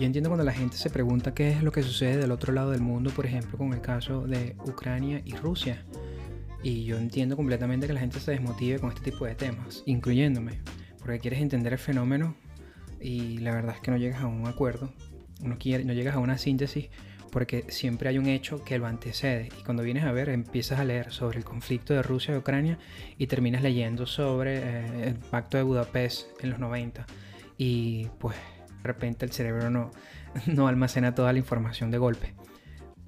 Yo entiendo cuando la gente se pregunta qué es lo que sucede del otro lado del mundo, por ejemplo, con el caso de Ucrania y Rusia. Y yo entiendo completamente que la gente se desmotive con este tipo de temas, incluyéndome, porque quieres entender el fenómeno y la verdad es que no llegas a un acuerdo, no, quiere, no llegas a una síntesis porque siempre hay un hecho que lo antecede y cuando vienes a ver empiezas a leer sobre el conflicto de Rusia y Ucrania y terminas leyendo sobre eh, el pacto de Budapest en los 90 y pues de repente el cerebro no, no almacena toda la información de golpe.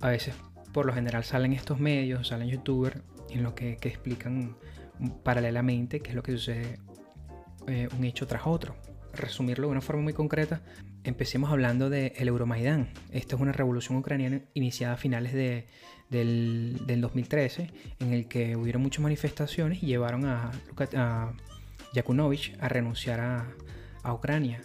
A veces por lo general salen estos medios, salen youtubers en lo que, explican paralelamente qué es lo que sucede eh, un hecho tras otro. Resumirlo de una forma muy concreta, empecemos hablando del el Euromaidán. Esta es una revolución ucraniana iniciada a finales de, del, del, 2013, en el que hubieron muchas manifestaciones y llevaron a, a Yakunovich a renunciar a, a Ucrania.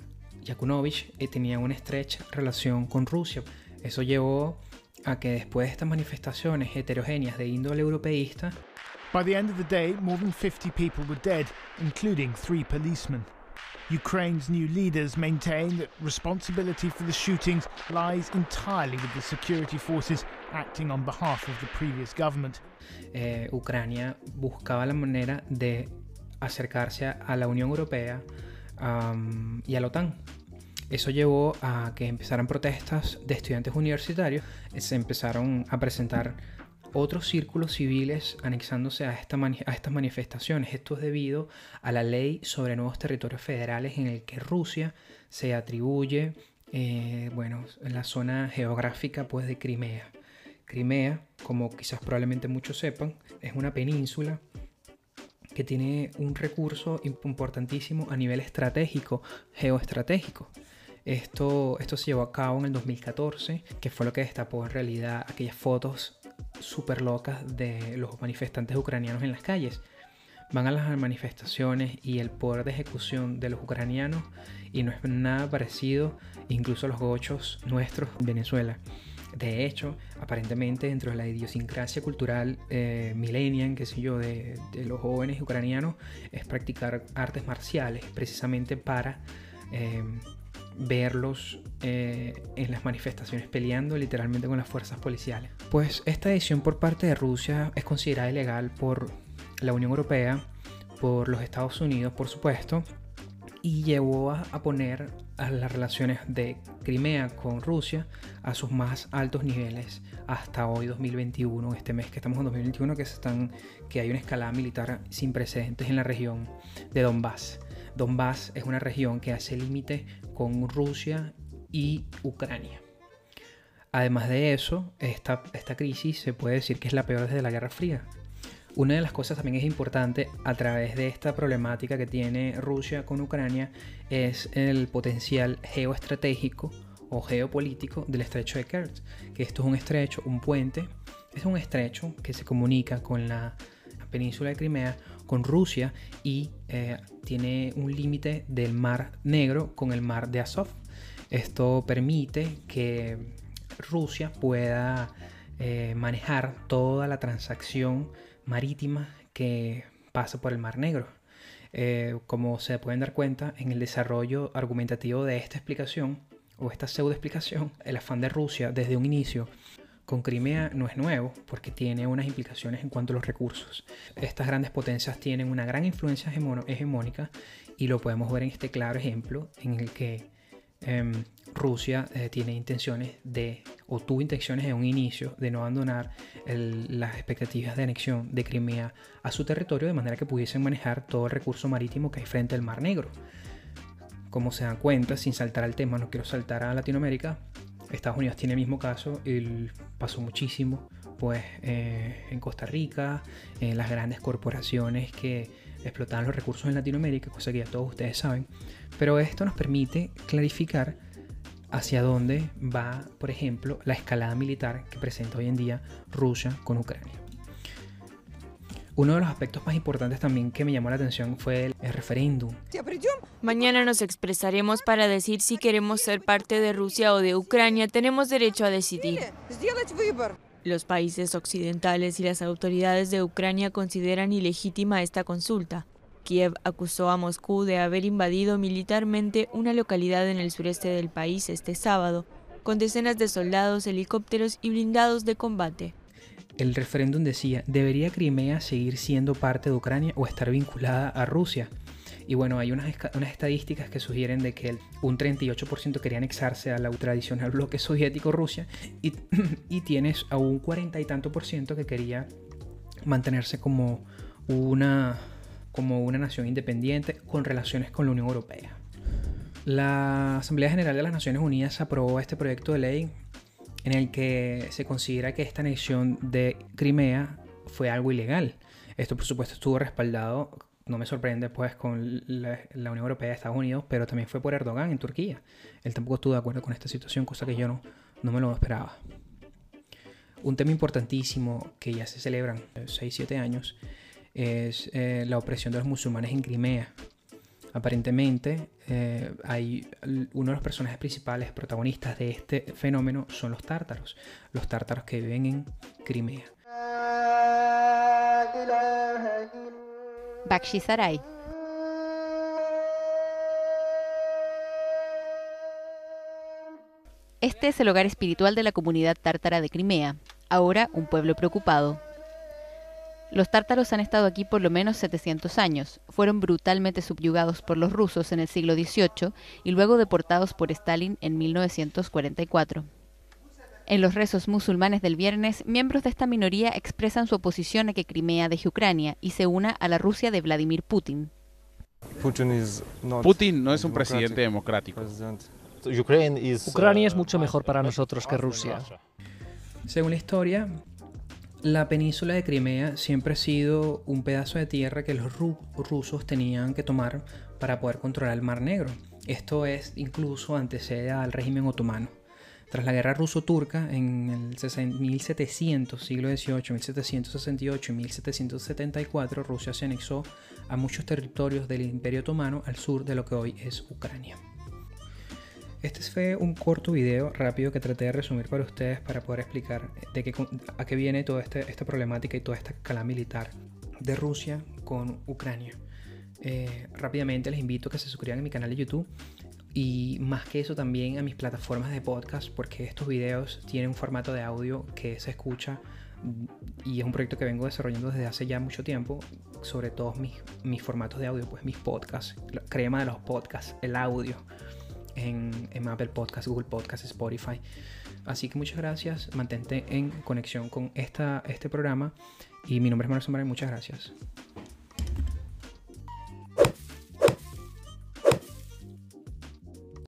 Yakunovich eh, tenía una estrecha relación con Rusia. Eso llevó a que después de estas manifestaciones heterogéneas de índole europeísta, By the end of the day, more than 50 people were dead, including three policemen. Ukraine's new leaders maintain that responsibility for the shootings lies entirely with the security forces acting on behalf of the previous government. Eh, Ucrania buscaba la manera de acercarse a la Unión Europea y a la OTAN. Eso llevó a que empezaran protestas de estudiantes universitarios, se empezaron a presentar otros círculos civiles anexándose a, esta a, estas manifestaciones. Esto es debido a la ley sobre nuevos territorios federales en el que Rusia se atribuye, eh, bueno, en la zona geográfica pues de Crimea. Crimea, como quizás probablemente muchos sepan, es una península que tiene un recurso importantísimo a nivel estratégico, geoestratégico. Esto, esto se llevó a cabo en el 2014, que fue lo que destapó en realidad aquellas fotos súper locas de los manifestantes ucranianos en las calles. Van a las manifestaciones y el poder de ejecución de los ucranianos y no es nada parecido incluso a los gochos nuestros en Venezuela. De hecho, aparentemente dentro de la idiosincrasia cultural eh, millennial, qué sé yo, de, los jóvenes ucranianos, es practicar artes marciales precisamente para eh, verlos eh, en las manifestaciones peleando literalmente con las fuerzas policiales. Pues esta decisión por parte de Rusia es considerada ilegal por la Unión Europea, por los Estados Unidos, por supuesto, y llevó a, poner las relaciones de Crimea con Rusia a sus más altos niveles hasta hoy 2021, este mes que estamos en 2021, que, están, que hay una escalada militar sin precedentes en la región de Donbass. Donbass es una región que hace límite con Rusia y Ucrania. Además de eso, esta, esta crisis se puede decir que es la peor desde la Guerra Fría. Una de las cosas también es importante a través de esta problemática que tiene Rusia con Ucrania es el potencial geoestratégico o geopolítico del estrecho de Kerch, que esto es un estrecho, un puente, es un estrecho que se comunica con la península de Crimea con Rusia y eh, tiene un límite del mar Negro con el mar de Azov. Esto permite que Rusia pueda eh, manejar toda la transacción marítima que pasa por el mar Negro. Eh, como se pueden dar cuenta, en el desarrollo argumentativo de esta explicación o esta pseudo explicación, el afán de Rusia desde un inicio con Crimea no es nuevo porque tiene unas implicaciones en cuanto a los recursos. Estas grandes potencias tienen una gran influencia hegemónica y lo podemos ver en este claro ejemplo en el que eh, Rusia eh, tiene intenciones de, o tuvo intenciones en un inicio de no abandonar las expectativas de anexión de Crimea a su territorio de manera que pudiesen manejar todo el recurso marítimo que hay frente al Mar Negro. Como se dan cuenta, sin saltar al tema, no quiero saltar a Latinoamérica, Estados Unidos tiene el mismo caso, y pasó muchísimo, pues eh, en Costa Rica, en las grandes corporaciones que explotaban los recursos en Latinoamérica, cosa que ya todos ustedes saben. Pero esto nos permite clarificar hacia dónde va, por ejemplo, la escalada militar que presenta hoy en día Rusia con Ucrania. Uno de los aspectos más importantes también que me llamó la atención fue el, referéndum. Mañana nos expresaremos para decir si queremos ser parte de Rusia o de Ucrania. Tenemos derecho a decidir. Los países occidentales y las autoridades de Ucrania consideran ilegítima esta consulta. Kiev acusó a Moscú de haber invadido militarmente una localidad en el sureste del país este sábado, con decenas de soldados, helicópteros y blindados de combate. El referéndum decía, ¿debería Crimea seguir siendo parte de Ucrania o estar vinculada a Rusia? Y bueno, hay unas, estadísticas que sugieren de que un 38% quería anexarse a la tradicional bloque soviético Rusia y, y tienes a un 40 y tanto por ciento que quería mantenerse como una, como una nación independiente con relaciones con la Unión Europea. La Asamblea General de las Naciones Unidas aprobó este proyecto de ley en el que se considera que esta anexión de Crimea fue algo ilegal. Esto por supuesto estuvo respaldado no me sorprende pues con la, Unión Europea de Estados Unidos, pero también fue por Erdogan en Turquía. Él tampoco estuvo de acuerdo con esta situación, cosa que yo no, no me lo esperaba. Un tema importantísimo que ya se celebran 6-7 años es eh, la opresión de los musulmanes en Crimea. Aparentemente, eh, hay uno de los personajes principales, protagonistas de este fenómeno, son los tártaros, los tártaros que viven en Crimea. Bakshisaray. Este es el hogar espiritual de la comunidad tártara de Crimea, ahora un pueblo preocupado. Los tártaros han estado aquí por lo menos 700 años, fueron brutalmente subyugados por los rusos en el siglo XVIII y luego deportados por Stalin en 1944. En los rezos musulmanes del viernes, miembros de esta minoría expresan su oposición a que Crimea deje Ucrania y se una a la Rusia de Vladimir Putin. Putin no es un presidente democrático. Ucrania es mucho mejor para nosotros que Rusia. Según la historia, la península de Crimea siempre ha sido un pedazo de tierra que los rusos tenían que tomar para poder controlar el Mar Negro. Esto es incluso antecede al régimen otomano. Tras la guerra ruso-turca en el 1700, siglo XVIII, 1768 y 1774, Rusia se anexó a muchos territorios del Imperio Otomano al sur de lo que hoy es Ucrania. Este fue un corto video rápido que traté de resumir para ustedes para poder explicar de qué, a qué viene toda este, esta problemática y toda esta escala militar de Rusia con Ucrania. Eh, rápidamente les invito a que se suscriban a mi canal de YouTube y más que eso también a mis plataformas de podcast porque estos videos tienen un formato de audio que se escucha y es un proyecto que vengo desarrollando desde hace ya mucho tiempo sobre todos mis, mis formatos de audio, pues mis podcasts, la crema de los podcasts, el audio en, Apple Podcasts, Google Podcasts, Spotify. Así que muchas gracias, mantente en conexión con esta, este programa y mi nombre es Manuel Sombra y muchas gracias.